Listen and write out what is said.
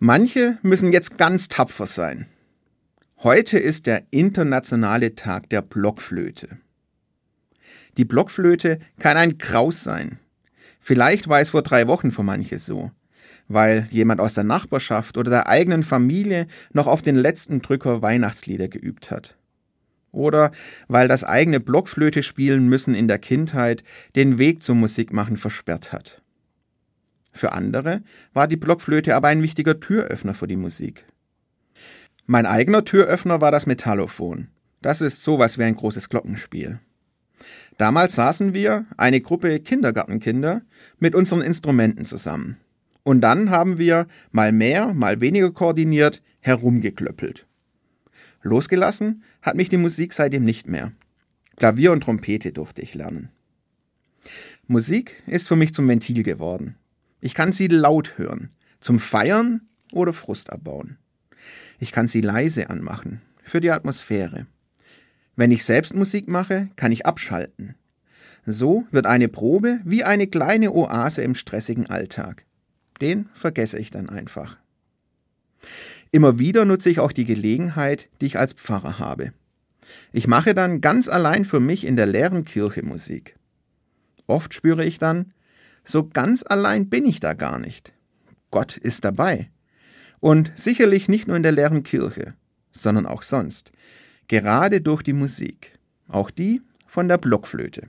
Manche müssen jetzt ganz tapfer sein. Heute ist der internationale Tag der Blockflöte. Die Blockflöte kann ein Graus sein. Vielleicht war es vor drei Wochen für manche so, weil jemand aus der Nachbarschaft oder der eigenen Familie noch auf den letzten Drücker Weihnachtslieder geübt hat. Oder weil das eigene Blockflöte spielen müssen in der Kindheit den Weg zum Musikmachen versperrt hat. Für andere war die Blockflöte aber ein wichtiger Türöffner für die Musik. Mein eigener Türöffner war das Metallophon. Das ist sowas wie ein großes Glockenspiel. Damals saßen wir, eine Gruppe Kindergartenkinder, mit unseren Instrumenten zusammen. Und dann haben wir, mal mehr, mal weniger koordiniert, herumgeklöppelt. Losgelassen hat mich die Musik seitdem nicht mehr. Klavier und Trompete durfte ich lernen. Musik ist für mich zum Ventil geworden. Ich kann sie laut hören, zum Feiern oder Frust abbauen. Ich kann sie leise anmachen, für die Atmosphäre. Wenn ich selbst Musik mache, kann ich abschalten. So wird eine Probe wie eine kleine Oase im stressigen Alltag. Den vergesse ich dann einfach. Immer wieder nutze ich auch die Gelegenheit, die ich als Pfarrer habe. Ich mache dann ganz allein für mich in der leeren Kirche Musik. Oft spüre ich dann, so ganz allein bin ich da gar nicht. Gott ist dabei. Und sicherlich nicht nur in der leeren Kirche, sondern auch sonst. Gerade durch die Musik. Auch die von der Blockflöte.